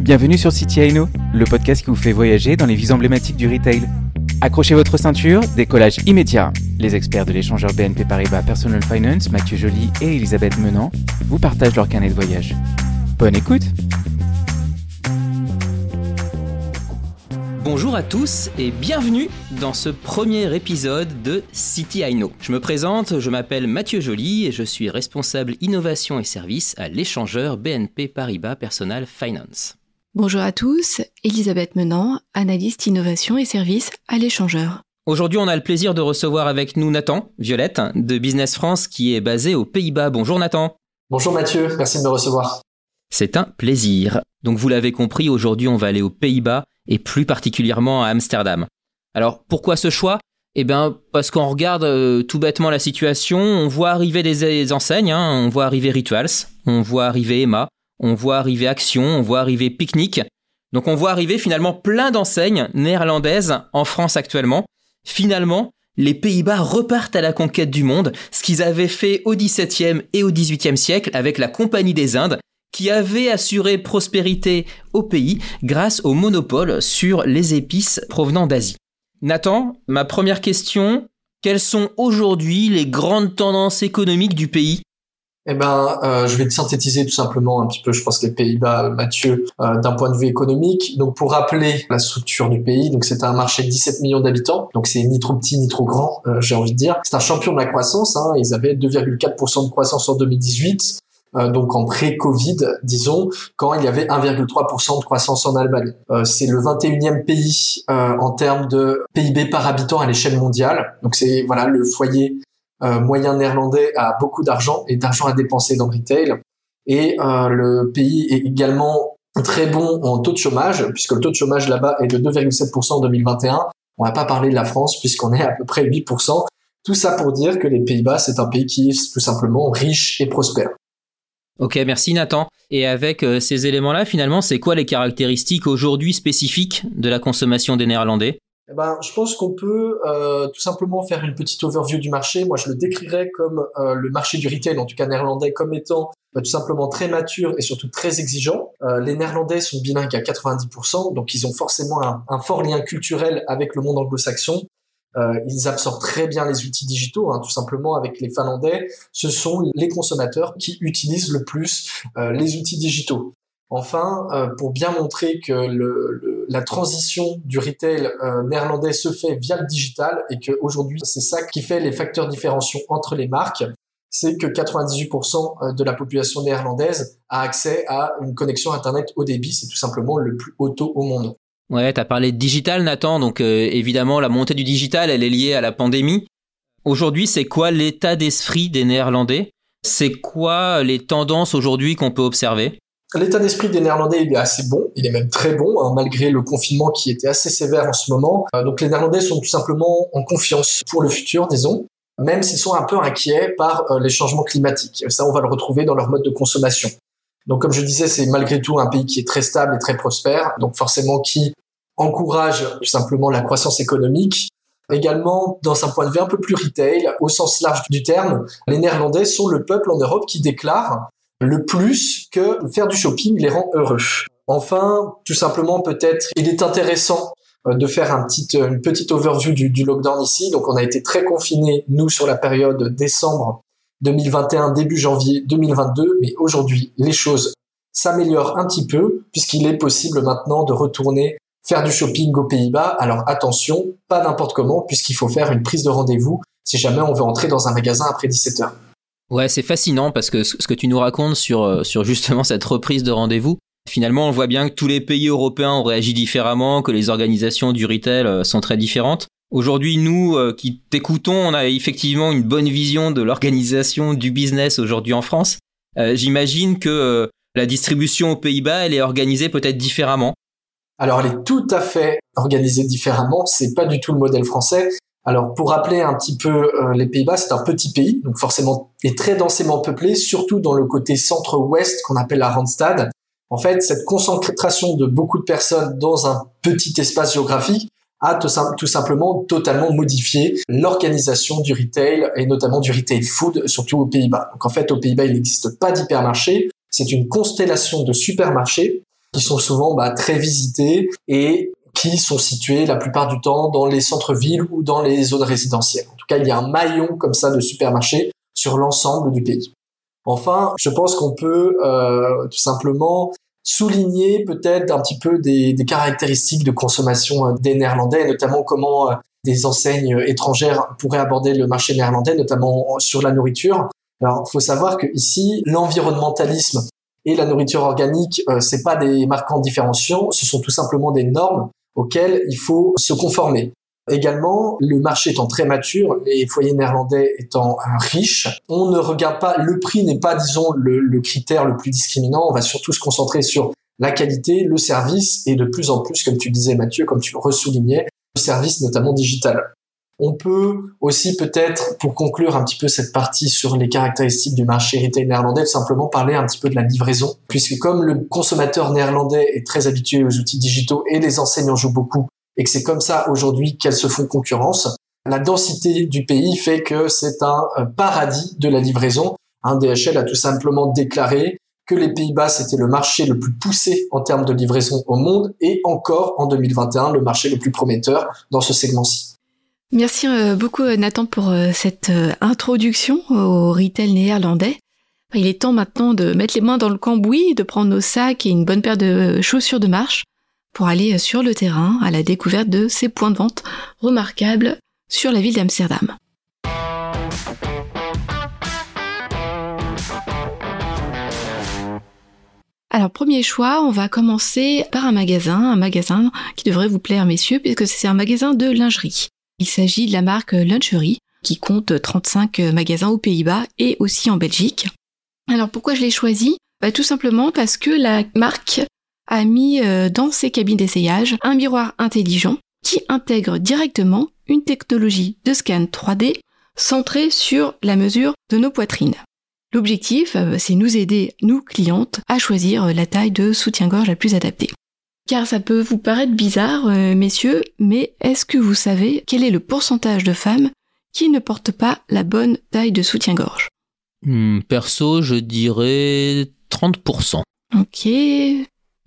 Bienvenue sur City Aino, le podcast qui vous fait voyager dans les vies emblématiques du retail. Accrochez votre ceinture, décollage immédiat. Les experts de l'échangeur BNP Paribas Personal Finance, Mathieu Joly et Elisabeth Menant, vous partagent leur carnet de voyage. Bonne écoute Bonjour à tous et bienvenue dans ce premier épisode de City I. Je me présente, je m'appelle Mathieu Joly et je suis responsable innovation et services à l'échangeur BNP Paribas Personal Finance. Bonjour à tous, Elisabeth Menant, analyste innovation et services à l'échangeur. Aujourd'hui, on a le plaisir de recevoir avec nous Nathan Violette de Business France qui est basé aux Pays-Bas. Bonjour Nathan. Bonjour Mathieu, merci de me recevoir. C'est un plaisir. Donc vous l'avez compris, aujourd'hui on va aller aux Pays-Bas et plus particulièrement à Amsterdam. Alors pourquoi ce choix? Eh bien parce qu'on regarde euh, tout bêtement la situation, on voit arriver des, enseignes, hein. on voit arriver Rituals, on voit arriver Emma, on voit arriver Action, on voit arriver Picnic. Donc on voit arriver finalement plein d'enseignes néerlandaises en France actuellement. Finalement, les Pays-Bas repartent à la conquête du monde, ce qu'ils avaient fait au XVIIe et au XVIIIe siècle avec la Compagnie des Indes, qui avait assuré prospérité au pays grâce au monopole sur les épices provenant d'Asie. Nathan, ma première question, quelles sont aujourd'hui les grandes tendances économiques du pays? Eh ben, euh, je vais te synthétiser tout simplement un petit peu, je pense, les Pays-Bas, Mathieu, euh, d'un point de vue économique. Donc, pour rappeler la structure du pays, donc c'est un marché de 17 millions d'habitants, donc c'est ni trop petit ni trop grand, euh, j'ai envie de dire. C'est un champion de la croissance. Hein, ils avaient 2,4% de croissance en 2018. Euh, donc en pré-Covid, disons, quand il y avait 1,3% de croissance en Allemagne. Euh, c'est le 21e pays euh, en termes de PIB par habitant à l'échelle mondiale. Donc c'est voilà le foyer moyen néerlandais a beaucoup d'argent et d'argent à dépenser dans le retail. Et le pays est également très bon en taux de chômage, puisque le taux de chômage là-bas est de 2,7% en 2021. On va pas parler de la France puisqu'on est à peu près 8%. Tout ça pour dire que les Pays-Bas, c'est un pays qui est tout simplement riche et prospère. Ok, merci Nathan. Et avec euh, ces éléments-là, finalement, c'est quoi les caractéristiques aujourd'hui spécifiques de la consommation des Néerlandais? Eh ben, je pense qu'on peut euh, tout simplement faire une petite overview du marché. Moi, je le décrirais comme euh, le marché du retail, en tout cas néerlandais, comme étant tout simplement très mature et surtout très exigeant. les Néerlandais sont bilingues à 90%, donc ils ont forcément un, un fort lien culturel avec le monde anglo-saxon. Euh, ils absorbent très bien les outils digitaux, hein, tout simplement avec les Finlandais. Ce sont les consommateurs qui utilisent le plus euh, les outils digitaux. Enfin, euh, pour bien montrer que le, la transition du retail néerlandais se fait via le digital et qu'aujourd'hui c'est ça qui fait les facteurs différenciants entre les marques, c'est que 98% de la population néerlandaise a accès à une connexion Internet haut débit, c'est tout simplement le plus haut taux au monde. Ouais, t'as parlé de digital, Nathan. Donc euh, évidemment, la montée du digital, elle est liée à la pandémie. Aujourd'hui, c'est quoi l'état d'esprit des Néerlandais? C'est quoi les tendances aujourd'hui qu'on peut observer? L'état d'esprit des Néerlandais il est assez bon, il est même très bon, hein, malgré le confinement qui était assez sévère en ce moment. Euh, donc les Néerlandais sont tout simplement en confiance pour le futur, disons, même s'ils sont un peu inquiets par euh, les changements climatiques. Ça, on va le retrouver dans leur mode de consommation. Donc comme je disais, c'est malgré tout un pays qui est très stable et très prospère, donc forcément qui encourage tout simplement la croissance économique. Également, dans un point de vue un peu plus retail, au sens large du terme, les Néerlandais sont le peuple en Europe qui déclare le plus que faire du shopping les rend heureux. Enfin, tout simplement, peut-être, il est intéressant euh, de faire petit, une petite overview du, du lockdown ici. Donc, on a été très confinés, nous, sur la période décembre 2021, début janvier 2022, mais aujourd'hui, les choses s'améliorent un petit peu puisqu'il est possible maintenant de retourner faire du shopping aux Pays-Bas. Alors attention, pas n'importe comment puisqu'il faut faire une prise de rendez-vous si jamais on veut entrer dans un magasin après 17 heures. Ouais, c'est fascinant parce que ce que tu nous racontes sur, euh, sur justement cette reprise de rendez-vous, finalement, on voit bien que tous les pays européens ont réagi différemment, que les organisations du retail euh, sont très différentes. Aujourd'hui, nous euh, qui t'écoutons, on a effectivement une bonne vision de l'organisation du business aujourd'hui en France. J'imagine que la distribution aux Pays-Bas, elle est organisée peut-être différemment. Alors, elle est tout à fait organisée différemment. C'est pas du tout le modèle français. Alors, pour rappeler un petit peu les Pays-Bas, c'est un petit pays, donc forcément est très densément peuplé, surtout dans le côté centre-ouest qu'on appelle la Randstad. En fait, cette concentration de beaucoup de personnes dans un petit espace géographique a tout, simplement totalement modifié l'organisation du retail et notamment du retail food, surtout aux Pays-Bas. Donc en fait, aux Pays-Bas, il n'existe pas d'hypermarché, c'est une constellation de supermarchés qui sont souvent bah, très visités et qui sont situés la plupart du temps dans les centres-villes ou dans les zones résidentielles. En tout cas, il y a un maillon comme ça de supermarchés sur l'ensemble du pays. Enfin, je pense qu'on peut euh, tout simplement souligner peut-être un petit peu des, des caractéristiques de consommation euh, des Néerlandais, notamment comment euh, des enseignes étrangères pourraient aborder le marché néerlandais, notamment sur la nourriture. Alors, il faut savoir que ici, l'environnementalisme et la nourriture organique, euh, c'est pas des marquants différenciants, ce sont tout simplement des normes auxquelles il faut se conformer. Également, le marché étant très mature, les foyers néerlandais étant euh, riches, on ne regarde pas, le prix n'est pas, disons, le, critère le plus discriminant, on va surtout se concentrer sur la qualité, le service et de plus en plus, comme tu disais Mathieu, comme tu le ressoulignais, le service notamment digital. On peut aussi peut-être, pour conclure un petit peu cette partie sur les caractéristiques du marché retail néerlandais, simplement parler un petit peu de la livraison, puisque comme le consommateur néerlandais est très habitué aux outils digitaux et les enseignants jouent beaucoup, et que c'est comme ça aujourd'hui qu'elles se font concurrence. La densité du pays fait que c'est un euh, paradis de la livraison. Un DHL a tout simplement déclaré que les Pays-Bas c'était le marché le plus poussé en termes de livraison au monde et encore en 2021 le marché le plus prometteur dans ce segment-ci. Merci euh, beaucoup Nathan pour euh, cette introduction au retail néerlandais. Il est temps maintenant de mettre les mains dans le cambouis, de prendre nos sacs et une bonne paire de chaussures de marche pour aller sur le terrain à la découverte de ces points de vente remarquables sur la ville d'Amsterdam. Alors premier choix, on va commencer par un magasin, un magasin qui devrait vous plaire messieurs puisque c'est un magasin de lingerie. Il s'agit de la marque Lunchery qui compte 35 magasins aux Pays-Bas et aussi en Belgique. Alors pourquoi je l'ai choisi? Bah, Tout simplement parce que la marque a mis euh, dans ses cabines d'essayage un miroir intelligent qui intègre directement une technologie de scan 3D centrée sur la mesure de nos poitrines. L'objectif, euh, c'est nous aider, nous clientes, à choisir euh, la taille de soutien-gorge la plus adaptée. Car ça peut vous paraître bizarre, messieurs, mais est-ce que vous savez quel est le pourcentage de femmes qui ne portent pas la bonne taille de soutien-gorge? Hmm, Perso, je dirais 30%. Ok,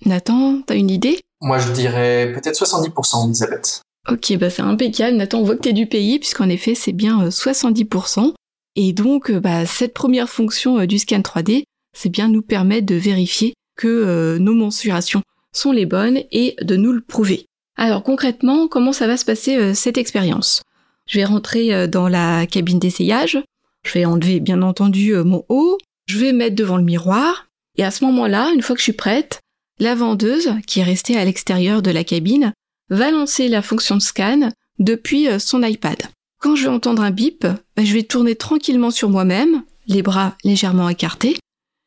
Nathan, t'as une idée? Moi, je dirais peut-être 70%, Elisabeth. Ok, bah c'est impeccable. Nathan, on voit que t'es du pays, puisqu'en effet, c'est bien 70%. Euh, Et donc, euh, bah, cette première fonction euh, du scan 3D, c'est bien nous permettre de vérifier que nos mensurations sont les bonnes et de nous le prouver. Alors concrètement, comment ça va se passer cette expérience? Je vais rentrer dans la cabine d'essayage, je vais enlever bien entendu mon haut, je vais mettre devant le miroir, et à ce moment-là, une fois que je suis prête, la vendeuse, qui est restée à l'extérieur de la cabine, va lancer la fonction de scan depuis euh, son iPad. Quand je vais entendre un bip, bah, je vais tourner tranquillement sur moi-même, les bras légèrement écartés,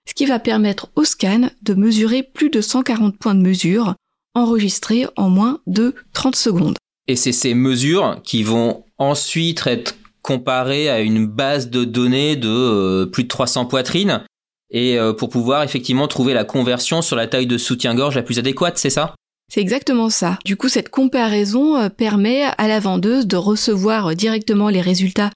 ce qui va permettre au scan de mesurer plus de 140 points de mesure enregistrés en moins de 30 secondes. Et c'est ces mesures qui vont ensuite être comparées à une base de données de euh, plus de 300 poitrines et euh, pour pouvoir effectivement trouver la conversion sur la taille de soutien-gorge la plus adéquate, c'est ça? C'est exactement ça. Du coup, cette comparaison euh, permet à la vendeuse de recevoir directement les résultats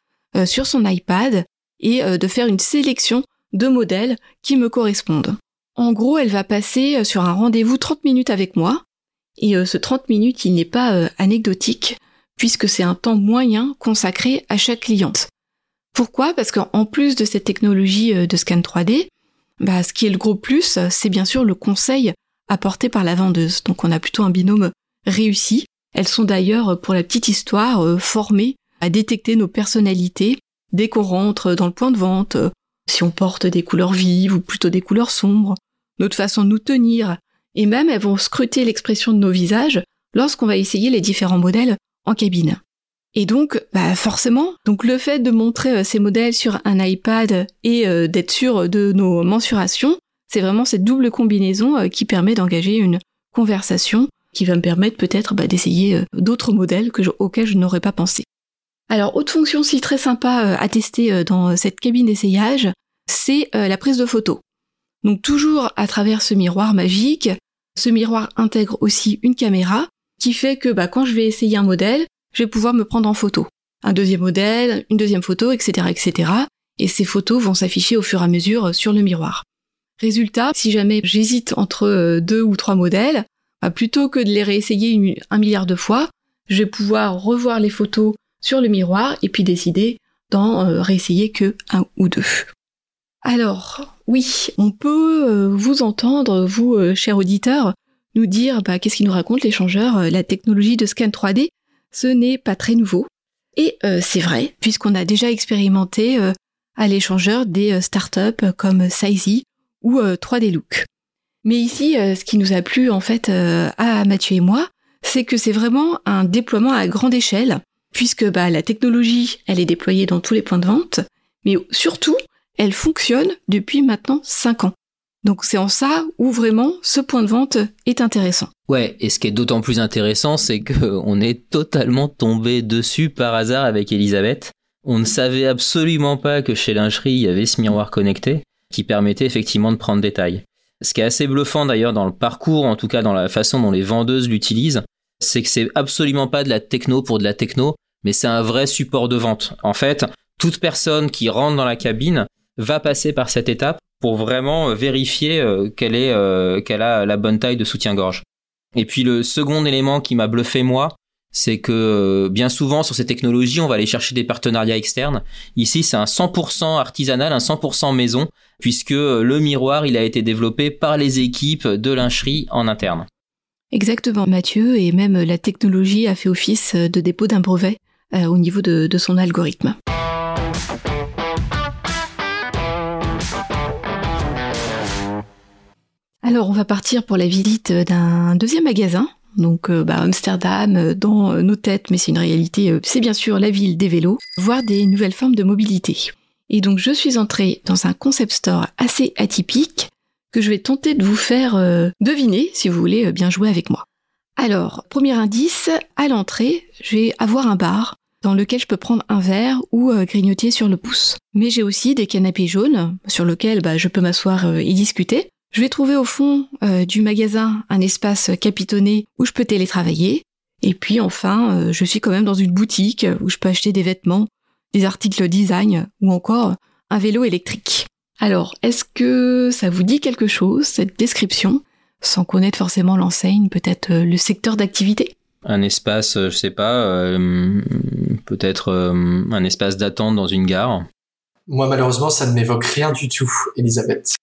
sur son iPad et de faire une sélection de modèles qui me correspondent. En gros, elle va passer sur un rendez-vous 30 minutes avec moi. Et ce 30 minutes, il n'est pas anecdotique, puisque c'est un temps moyen consacré à chaque cliente. Pourquoi? Parce qu'en plus de cette technologie de scan 3D, bah, ce qui est le gros plus, c'est bien sûr le conseil apporté par la vendeuse. Donc on a plutôt un binôme réussi. Elles sont d'ailleurs, pour la petite histoire, euh, formées à détecter nos personnalités dès qu'on rentre dans le point de vente, euh, si on porte des couleurs vives ou plutôt des couleurs sombres, notre façon de nous tenir, et même elles vont scruter l'expression de nos visages lorsqu'on va essayer les différents modèles en cabine. Et donc, bah forcément, donc le fait de montrer euh, ces modèles sur un iPad et euh, d'être sûr de nos mensurations, c'est vraiment cette double combinaison euh, qui permet d'engager une conversation qui va me permettre peut-être bah, d'essayer d'autres modèles que auxquels je n'aurais pas pensé. Alors, autre fonction aussi très sympa à tester dans cette cabine d'essayage, c'est la prise de photo. Donc toujours à travers ce miroir magique, ce miroir intègre aussi une caméra qui fait que bah, quand je vais essayer un modèle, je vais pouvoir me prendre en photo. Un deuxième modèle, une deuxième photo, etc., etc. Et ces photos vont s'afficher au fur et à mesure sur le miroir. Résultat, si jamais j'hésite entre deux ou trois modèles, bah, plutôt que de les réessayer un milliard de fois, je vais pouvoir revoir les photos sur le miroir et puis décider d'en réessayer que un ou deux. Alors, oui, on peut vous entendre, vous, chers auditeurs, nous dire bah, qu'est-ce qui nous raconte l'échangeur, la technologie de scan 3D, ce n'est pas très nouveau. Et euh, c'est vrai, puisqu'on a déjà expérimenté euh, à l'échangeur des euh, startups comme Sizey ou 3D Look. Mais ici, ce qui nous a plu en fait à Mathieu et moi, c'est que c'est vraiment un déploiement à grande échelle, puisque bah, la technologie, elle est déployée dans tous les points de vente, mais surtout, elle fonctionne depuis maintenant 5 ans. Donc c'est en ça où vraiment ce point de vente est intéressant. Ouais, et ce qui est d'autant plus intéressant, c'est qu'on est totalement tombé dessus par hasard avec Elisabeth. On ne savait absolument pas que chez Lingerie, il y avait ce miroir connecté qui permettait effectivement de prendre des tailles. Ce qui est assez bluffant d'ailleurs dans le parcours, en tout cas dans la façon dont les vendeuses l'utilisent, c'est que c'est absolument pas de la techno pour de la techno, mais c'est un vrai support de vente. En fait, toute personne qui rentre dans la cabine va passer par cette étape pour vraiment euh, vérifier euh, qu'elle est euh, qu'elle a la bonne taille de soutien-gorge. Et puis le second élément qui m'a bluffé moi, c'est que bien souvent sur ces technologies, on va aller chercher des partenariats externes. Ici, c'est un 100% artisanal, un 100% maison, puisque le miroir, il a été développé par les équipes de lingerie en interne. Exactement, Mathieu, et même la technologie a fait office de dépôt d'un brevet au niveau de son algorithme. Alors on va partir pour la visite d'un deuxième magasin, donc euh, bah, Amsterdam euh, dans nos têtes, mais c'est une réalité, euh, c'est bien sûr la ville des vélos, voir des nouvelles formes de mobilité. Et donc je suis entrée dans un concept store assez atypique que je vais tenter de vous faire deviner si vous voulez bien jouer avec moi. Alors, premier indice, à l'entrée, je vais avoir un bar dans lequel je peux prendre un verre ou grignoter sur le pouce. Mais j'ai aussi des canapés jaunes sur lesquels bah, je peux m'asseoir et discuter. Je vais trouver au fond euh, du magasin un espace capitonné où je peux télétravailler. Et puis enfin, euh, je suis quand même dans une boutique où je peux acheter des vêtements, des articles design ou encore un vélo électrique. Alors, est-ce que ça vous dit quelque chose, cette description, sans connaître forcément l'enseigne, peut-être euh, le secteur d'activité? Un espace, je sais pas, peut-être un espace d'attente dans une gare. Moi, malheureusement, ça ne m'évoque rien du tout, Elisabeth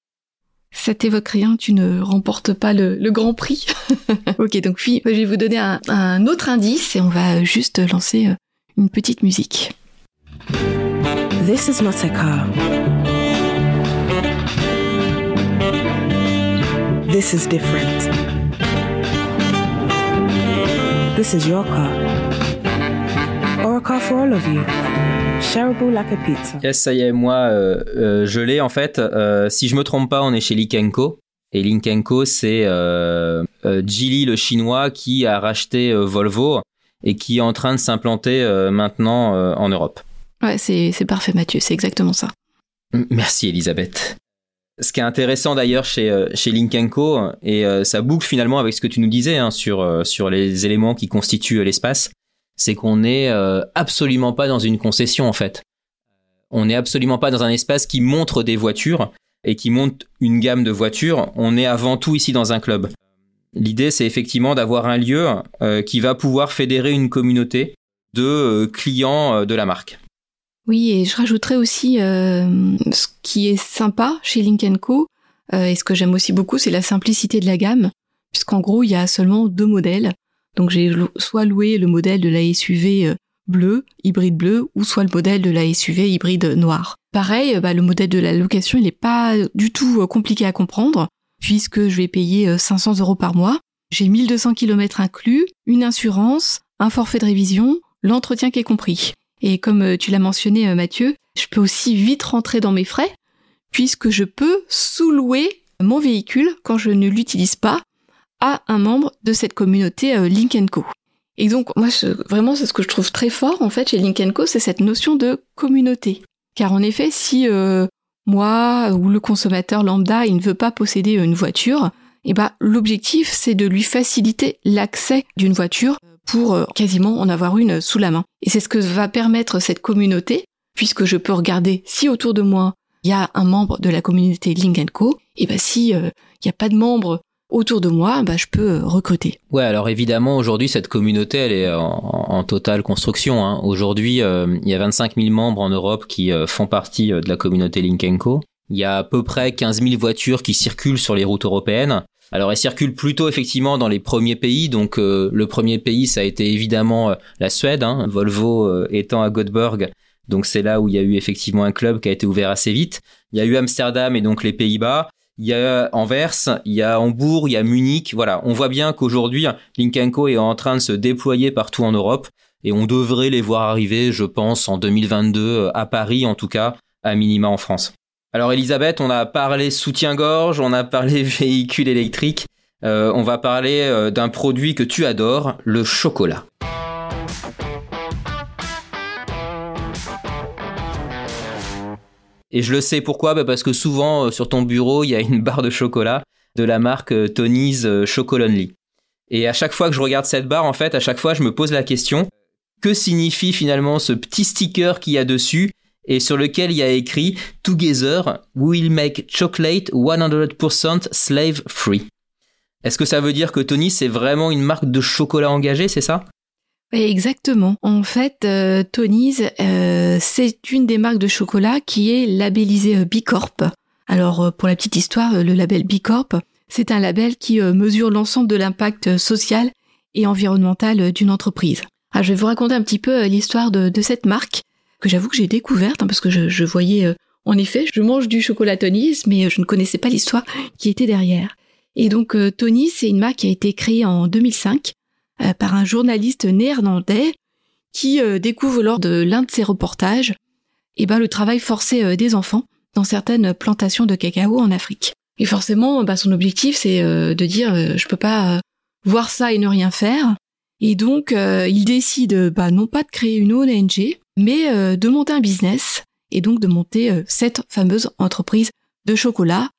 ça t'évoque rien, tu ne remportes pas le, grand prix. ok, donc puis je vais vous donner un, autre indice et on va juste lancer euh, une petite musique. This is not a car. This is different. This is your car. Or a car for all of you. Shareable like a pizza. Yes, ça y est, moi, euh, euh, je l'ai en fait. Euh, si je me trompe pas, on est chez Linkenko. Et Linkenko, c'est euh, Geely, le chinois, qui a racheté Volvo et qui est en train de s'implanter maintenant en Europe. Ouais, c'est parfait, Mathieu, c'est exactement ça. Merci, Elisabeth. Ce qui est intéressant d'ailleurs chez, chez Linkenko, et ça boucle finalement avec ce que tu nous disais hein, sur, sur les éléments qui constituent l'espace, c'est qu'on n'est euh, absolument pas dans une concession en fait. On n'est absolument pas dans un espace qui montre des voitures et qui montre une gamme de voitures. On est avant tout ici dans un club. L'idée, c'est effectivement d'avoir un lieu euh, qui va pouvoir fédérer une communauté de euh, clients de la marque. Oui, et je rajouterais aussi ce qui est sympa chez Link Co. et ce que j'aime aussi beaucoup, c'est la simplicité de la gamme, puisqu'en gros, il y a seulement deux modèles. Donc j'ai soit loué le modèle de la SUV euh, bleu, hybride bleu, ou soit le modèle de la SUV hybride noir. Pareil, bah, le modèle de la location, il n'est pas du tout euh, compliqué à comprendre, puisque je vais payer 500 euh, euros par mois. J'ai 1200 km inclus, une assurance, un forfait de révision, l'entretien qui est compris. Et comme tu l'as mentionné Mathieu, je peux aussi vite rentrer dans mes frais, puisque je peux sous-louer mon véhicule quand je ne l'utilise pas à un membre de cette communauté euh, Link Co. Et donc, moi, vraiment, c'est ce que je trouve très fort, en fait, chez Link Co, c'est cette notion de communauté. Car en effet, si euh, moi ou le consommateur lambda, il ne veut pas posséder une voiture, eh ben, l'objectif, c'est de lui faciliter l'accès d'une voiture pour euh, quasiment en avoir une sous la main. Et c'est ce que va permettre cette communauté, puisque je peux regarder si autour de moi, il y a un membre de la communauté Link Co, et ben si n'y a pas de membres autour de moi, bah, je peux recruter. Ouais, alors évidemment, aujourd'hui, cette communauté, elle est en, totale construction. Hein. Aujourd'hui, il y a 25 000 membres en Europe qui font partie de la communauté Linkenco. Il y a à peu près 15 000 voitures qui circulent sur les routes européennes. Alors elles circulent plutôt effectivement dans les premiers pays. Donc euh, le premier pays, ça a été évidemment euh, la Suède, hein, Volvo euh, étant à Göteborg. Donc c'est là où il y a eu effectivement un club qui a été ouvert assez vite. Il y a eu Amsterdam et donc les Pays-Bas. Il y a Anvers, il y a Hambourg, il y a Munich. Voilà, on voit bien qu'aujourd'hui, Linkenco est en train de se déployer partout en Europe et on devrait les voir arriver, je pense, en 2022 à Paris en tout cas, à minima en France. Alors Elisabeth, on a parlé soutien-gorge, on a parlé véhicule électrique, euh, on va parler euh, d'un produit que tu adores, le chocolat. Et je le sais pourquoi, bah, parce que souvent euh, sur ton bureau, il y a une barre de chocolat de la marque Tony's Chocolonely. Et à chaque fois que je regarde cette barre, en fait, à chaque fois, je me pose la question, que signifie finalement ce petit sticker qu'il y a dessus et sur lequel il y a écrit Together, we will make chocolate 100% slave free. Est-ce que ça veut dire que Tony c'est vraiment une marque de chocolat engagée, c'est ça? Exactement. En fait, euh, Tony's, euh, c'est une des marques de chocolat qui est labellisée euh, B Corp. Alors, pour la petite histoire, le label B Corp, c'est un label qui mesure l'ensemble de l'impact social et environnemental d'une entreprise. Alors, je vais vous raconter un petit peu l'histoire de cette marque que j'avoue que j'ai découverte, hein, parce que je, voyais, euh, en effet, je mange du chocolat Tony's, mais euh, je ne connaissais pas l'histoire qui était derrière. Et donc euh, Tony, c'est une marque qui a été créée en 2005 par un journaliste néerlandais qui découvre lors de l'un de ses reportages eh ben, le travail forcé des enfants dans certaines plantations de cacao en Afrique. Et forcément, bah, son objectif, c'est de dire je peux pas voir ça et ne rien faire. Et donc, il décide bah, non pas de créer une ONG, mais euh, de monter un business et donc de monter euh, cette fameuse entreprise de chocolat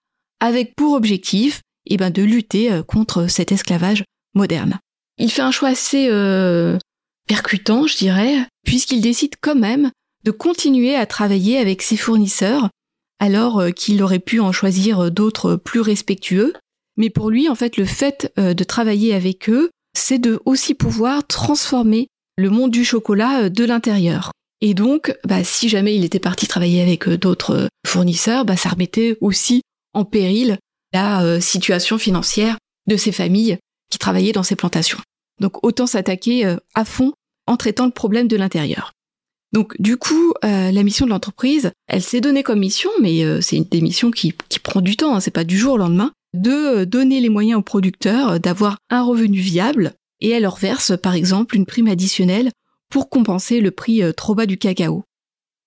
avec pour objectif eh ben, de lutter euh, contre cet esclavage moderne. Il fait un choix assez percutant, je dirais, puisqu'il décide quand même de continuer à travailler avec ses fournisseurs, alors qu'il aurait pu en choisir d'autres plus respectueux. Mais pour lui, en fait, le fait de travailler avec eux, c'est de aussi pouvoir transformer le monde du chocolat de l'intérieur. Et donc, bah, si jamais il était parti travailler avec euh, d'autres euh, fournisseurs, bah, ça remettait aussi en péril la euh, situation financière de ces familles qui travaillaient dans ces plantations. Donc autant s'attaquer à fond en traitant le problème de l'intérieur. Donc du coup, la mission de l'entreprise, elle s'est donnée comme mission, mais c'est une des missions qui, prend du temps, hein, c'est pas du jour au lendemain, de donner les moyens aux producteurs d'avoir un revenu viable et elle leur verse par exemple une prime additionnelle pour compenser le prix euh, trop bas du cacao.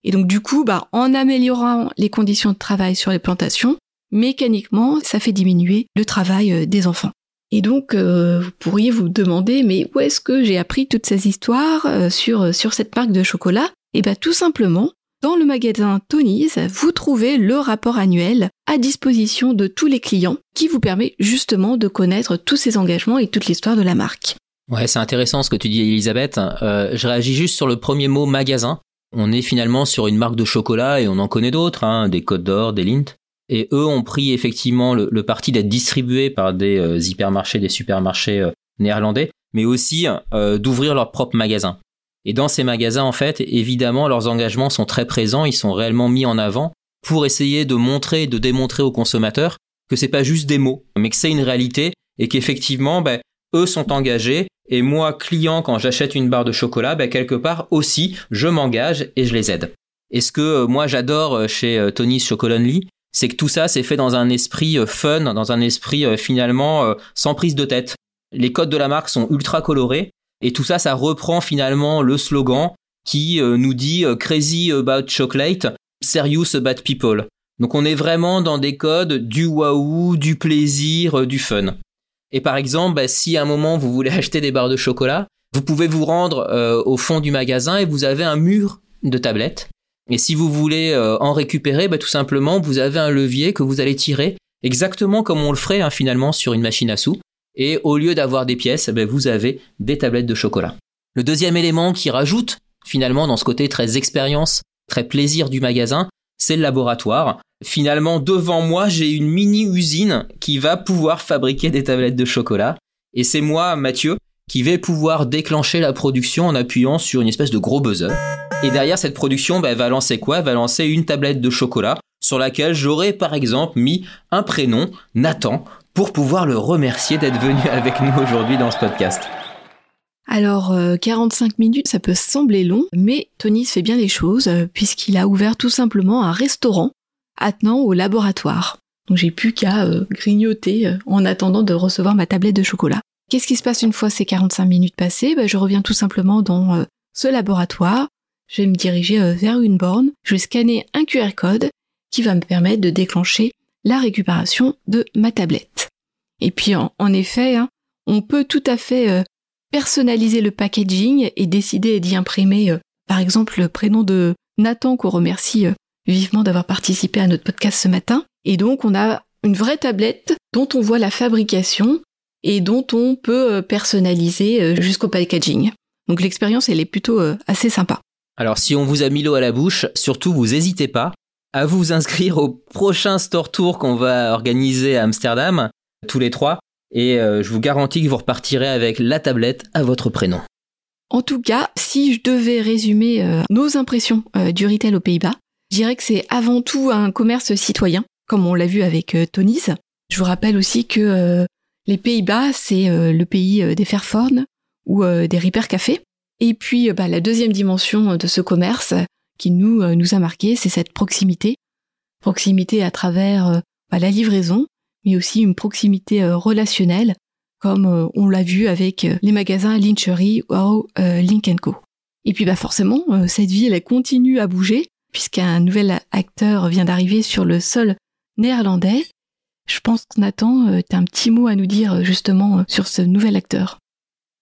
Et donc du coup, bah, en améliorant les conditions de travail sur les plantations, mécaniquement, ça fait diminuer le travail euh, des enfants. Et donc, euh, vous pourriez vous demander, mais où est-ce que j'ai appris toutes ces histoires sur, sur cette marque de chocolat? Eh bien, tout simplement, dans le magasin Tony's, vous trouvez le rapport annuel à disposition de tous les clients qui vous permet justement de connaître tous ces engagements et toute l'histoire de la marque. Ouais, c'est intéressant ce que tu dis, Elisabeth. Euh, je réagis juste sur le premier mot magasin. On est finalement sur une marque de chocolat et on en connaît d'autres, hein, des Côtes d'Or, des Lint. Et eux ont pris effectivement le, parti d'être distribués par des euh, hypermarchés, des supermarchés euh, néerlandais, mais aussi d'ouvrir leur propre magasin. Et dans ces magasins, en fait, évidemment, leurs engagements sont très présents, ils sont réellement mis en avant pour essayer de montrer, de démontrer aux consommateurs que c'est pas juste des mots, mais que c'est une réalité et qu'effectivement, ben, eux sont engagés et moi, client, quand j'achète une barre de chocolat, ben, quelque part aussi, je m'engage et je les aide. Et ce que euh, moi j'adore euh, chez euh, Tony's Chocolonely, c'est que tout ça c'est fait dans un esprit fun, dans un esprit finalement sans prise de tête. Les codes de la marque sont ultra colorés et tout ça, ça reprend finalement le slogan qui nous dit crazy about chocolate, serious about people. Donc on est vraiment dans des codes du waouh, du plaisir, du fun. Et par exemple, bah, si à un moment vous voulez acheter des barres de chocolat, vous pouvez vous rendre euh, au fond du magasin et vous avez un mur de tablettes. Et si vous voulez euh, en récupérer, bah, tout simplement, vous avez un levier que vous allez tirer exactement comme on le ferait hein, finalement sur une machine à sous. Et au lieu d'avoir des pièces, bah, vous avez des tablettes de chocolat. Le deuxième élément qui rajoute finalement dans ce côté très expérience, très plaisir du magasin, c'est le laboratoire. Finalement, devant moi, j'ai une mini usine qui va pouvoir fabriquer des tablettes de chocolat. Et c'est moi, Mathieu, qui vais pouvoir déclencher la production en appuyant sur une espèce de gros buzzer. Et derrière cette production, bah, elle va lancer quoi? Elle va lancer une tablette de chocolat sur laquelle j'aurais par exemple mis un prénom, Nathan, pour pouvoir le remercier d'être venu avec nous aujourd'hui dans ce podcast. Alors, 45 euh, minutes, ça peut sembler long, mais Tony fait bien les choses, euh, puisqu'il a ouvert tout simplement un restaurant attenant au laboratoire. Donc j'ai plus qu'à euh, grignoter en attendant de recevoir ma tablette de chocolat. Qu'est-ce qui se passe une fois ces 45 minutes passées? Ben, Je reviens tout simplement dans ce laboratoire, je vais me diriger vers une borne, je vais scanner un QR code qui va me permettre de déclencher la récupération de ma tablette. Et puis en, effet, hein, on peut tout à fait personnaliser le packaging et décider d'y imprimer, euh, par exemple, le prénom de Nathan qu'on remercie euh, vivement d'avoir participé à notre podcast ce matin. Et donc, on a une vraie tablette dont on voit la fabrication et dont on peut euh, personnaliser jusqu'au packaging. Donc l'expérience, elle est plutôt assez sympa. Alors si on vous a mis l'eau à la bouche, surtout vous n'hésitez pas à vous inscrire au prochain store tour qu'on va organiser à Amsterdam, tous les trois et euh, je vous garantis que vous repartirez avec la tablette à votre prénom. En tout cas, si je devais résumer euh, nos impressions euh, du retail aux Pays-Bas, je dirais que c'est avant tout un commerce citoyen, comme on l'a vu avec Tony's. Je vous rappelle aussi que les Pays-Bas, c'est le pays des Fairphone ou des Ripper Café. Et puis, bah, la deuxième dimension de ce commerce qui nous, nous a marqué, c'est cette proximité. Proximité à travers bah, la livraison, mais aussi une proximité euh, relationnelle, comme euh, on l'a vu avec euh, les magasins Lynchery ou Link Co. Et puis bah forcément, cette ville continue à bouger, puisqu'un nouvel acteur vient d'arriver sur le sol néerlandais. Je pense que Nathan, tu as un petit mot à nous dire justement sur ce nouvel acteur.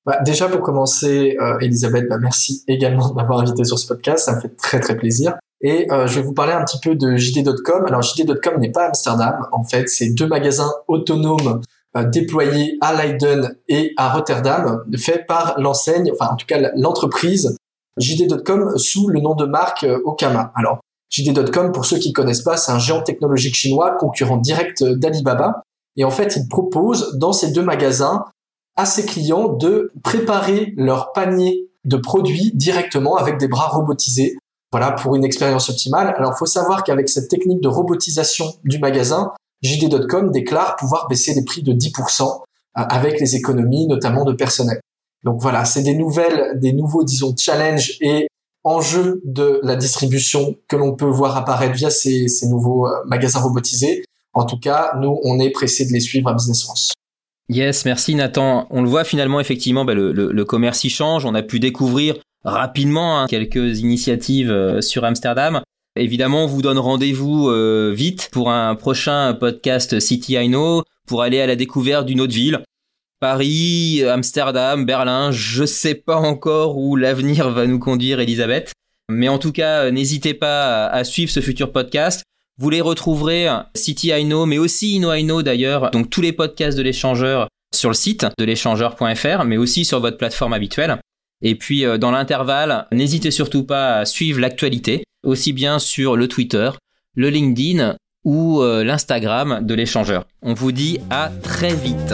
Bah, déjà pour commencer, Elisabeth, bah, merci également de m'avoir invité sur ce podcast, ça me fait très très plaisir. Et euh, je vais vous parler un petit peu de JD.com. Alors JD.com n'est pas Amsterdam, en fait, c'est deux magasins autonomes euh, déployés à Leiden et à Rotterdam, faits par l'enseigne, enfin en tout cas l'entreprise JD.com sous le nom de marque euh, Okama. Alors JD.com, pour ceux qui connaissent pas, c'est un géant technologique chinois, concurrent direct d'Alibaba. Et en fait, il propose dans ces deux magasins à ses clients de préparer leur panier de produits directement avec des bras robotisés voilà, pour une expérience optimale. Alors, faut savoir qu'avec cette technique de robotisation du magasin, JD.com déclare pouvoir baisser les prix de 10% euh, avec les économies, notamment de personnel. Donc voilà, c'est des nouvelles, des nouveaux, disons, challenges et enjeux de la distribution que l'on peut voir apparaître via ces, nouveaux euh, magasins robotisés. En tout cas, nous, on est pressé de les suivre à Business France. Yes, merci Nathan. On le voit finalement, effectivement, bah, le, commerce y change. On a pu découvrir rapidement hein, quelques initiatives euh, sur Amsterdam. Évidemment, on vous donne rendez-vous euh, vite pour un prochain podcast City I Know pour aller à la découverte d'une autre ville. Paris, Amsterdam, Berlin, je sais pas encore où l'avenir va nous conduire, Elisabeth. Mais en tout cas, n'hésitez pas à suivre ce futur podcast. Vous les retrouverez City I Know, mais aussi Inno I Know d'ailleurs. Donc tous les podcasts de l'échangeur sur le site de l'échangeur.fr, mais aussi sur votre plateforme habituelle. Et puis euh, dans l'intervalle, n'hésitez surtout pas à suivre l'actualité, aussi bien sur le Twitter, le LinkedIn ou euh, l'Instagram de l'échangeur. On vous dit à très vite.